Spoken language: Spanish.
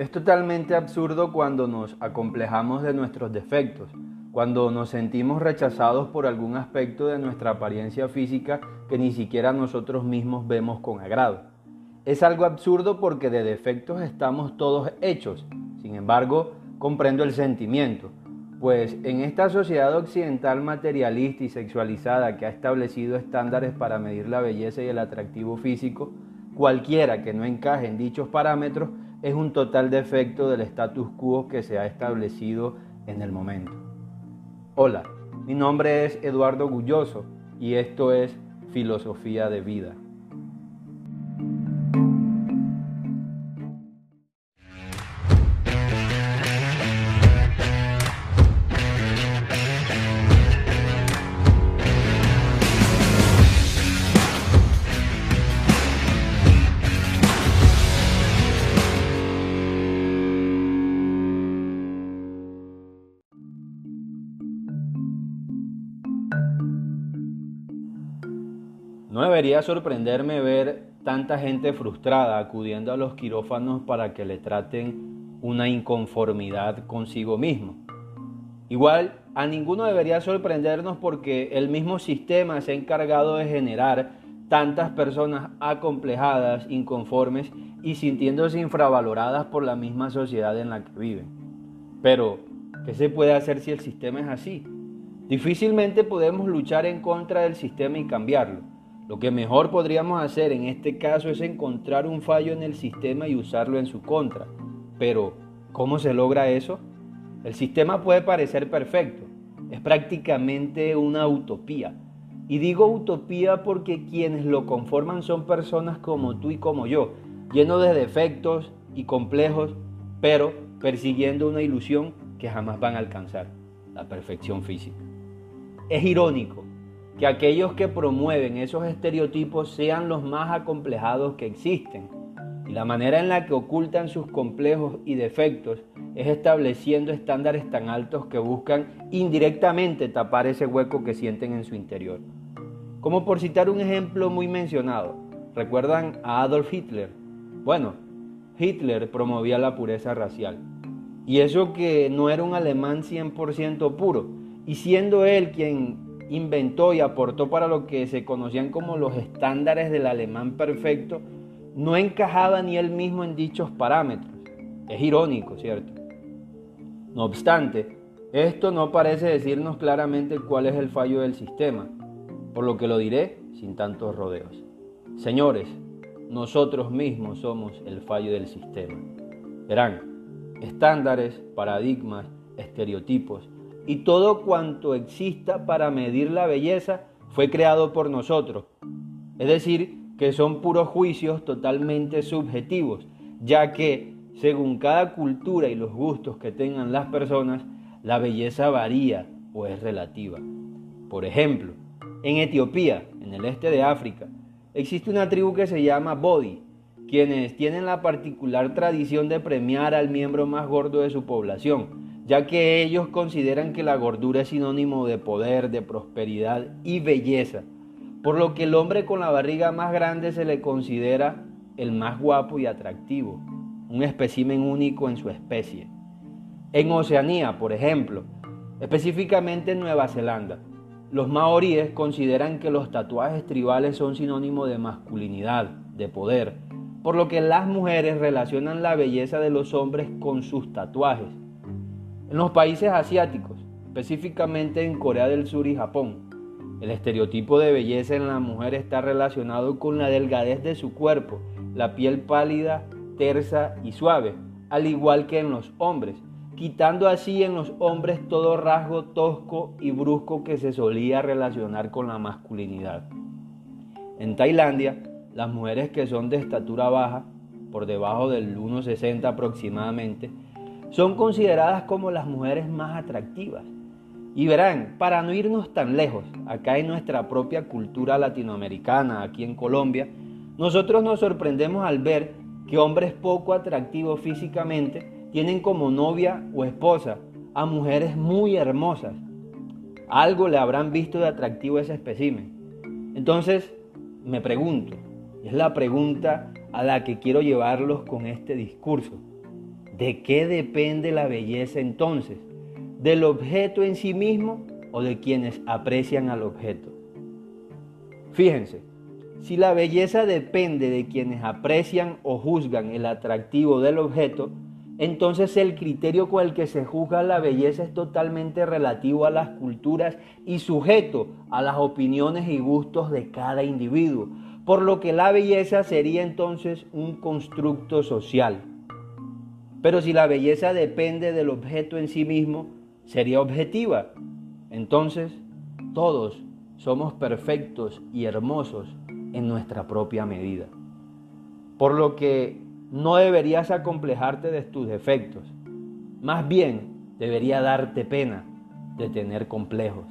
Es totalmente absurdo cuando nos acomplejamos de nuestros defectos, cuando nos sentimos rechazados por algún aspecto de nuestra apariencia física que ni siquiera nosotros mismos vemos con agrado. Es algo absurdo porque de defectos estamos todos hechos. Sin embargo, comprendo el sentimiento, pues en esta sociedad occidental materialista y sexualizada que ha establecido estándares para medir la belleza y el atractivo físico, cualquiera que no encaje en dichos parámetros es un total defecto del status quo que se ha establecido en el momento. Hola, mi nombre es Eduardo Gulloso y esto es Filosofía de Vida. No debería sorprenderme ver tanta gente frustrada acudiendo a los quirófanos para que le traten una inconformidad consigo mismo. Igual, a ninguno debería sorprendernos porque el mismo sistema se ha encargado de generar tantas personas acomplejadas, inconformes y sintiéndose infravaloradas por la misma sociedad en la que viven. Pero, ¿qué se puede hacer si el sistema es así? Difícilmente podemos luchar en contra del sistema y cambiarlo. Lo que mejor podríamos hacer en este caso es encontrar un fallo en el sistema y usarlo en su contra. Pero, ¿cómo se logra eso? El sistema puede parecer perfecto, es prácticamente una utopía. Y digo utopía porque quienes lo conforman son personas como tú y como yo, llenos de defectos y complejos, pero persiguiendo una ilusión que jamás van a alcanzar, la perfección física. Es irónico que aquellos que promueven esos estereotipos sean los más acomplejados que existen. Y la manera en la que ocultan sus complejos y defectos es estableciendo estándares tan altos que buscan indirectamente tapar ese hueco que sienten en su interior. Como por citar un ejemplo muy mencionado, ¿recuerdan a Adolf Hitler? Bueno, Hitler promovía la pureza racial. Y eso que no era un alemán 100% puro. Y siendo él quien inventó y aportó para lo que se conocían como los estándares del alemán perfecto, no encajaba ni él mismo en dichos parámetros. Es irónico, ¿cierto? No obstante, esto no parece decirnos claramente cuál es el fallo del sistema, por lo que lo diré sin tantos rodeos. Señores, nosotros mismos somos el fallo del sistema. Verán, estándares, paradigmas, estereotipos, y todo cuanto exista para medir la belleza fue creado por nosotros. Es decir, que son puros juicios totalmente subjetivos, ya que según cada cultura y los gustos que tengan las personas, la belleza varía o es relativa. Por ejemplo, en Etiopía, en el este de África, existe una tribu que se llama Bodi, quienes tienen la particular tradición de premiar al miembro más gordo de su población, ya que ellos consideran que la gordura es sinónimo de poder, de prosperidad y belleza, por lo que el hombre con la barriga más grande se le considera el más guapo y atractivo, un espécimen único en su especie. En Oceanía, por ejemplo, específicamente en Nueva Zelanda, los maoríes consideran que los tatuajes tribales son sinónimo de masculinidad, de poder, por lo que las mujeres relacionan la belleza de los hombres con sus tatuajes en los países asiáticos, específicamente en Corea del Sur y Japón, el estereotipo de belleza en la mujer está relacionado con la delgadez de su cuerpo, la piel pálida, tersa y suave, al igual que en los hombres, quitando así en los hombres todo rasgo tosco y brusco que se solía relacionar con la masculinidad. En Tailandia, las mujeres que son de estatura baja, por debajo del 1,60 aproximadamente, son consideradas como las mujeres más atractivas. Y verán, para no irnos tan lejos, acá en nuestra propia cultura latinoamericana, aquí en Colombia, nosotros nos sorprendemos al ver que hombres poco atractivos físicamente tienen como novia o esposa a mujeres muy hermosas. Algo le habrán visto de atractivo ese espécimen. Entonces, me pregunto, es la pregunta a la que quiero llevarlos con este discurso. ¿De qué depende la belleza entonces? ¿Del objeto en sí mismo o de quienes aprecian al objeto? Fíjense, si la belleza depende de quienes aprecian o juzgan el atractivo del objeto, entonces el criterio con el que se juzga la belleza es totalmente relativo a las culturas y sujeto a las opiniones y gustos de cada individuo, por lo que la belleza sería entonces un constructo social. Pero si la belleza depende del objeto en sí mismo, sería objetiva. Entonces, todos somos perfectos y hermosos en nuestra propia medida. Por lo que no deberías acomplejarte de tus defectos. Más bien, debería darte pena de tener complejos.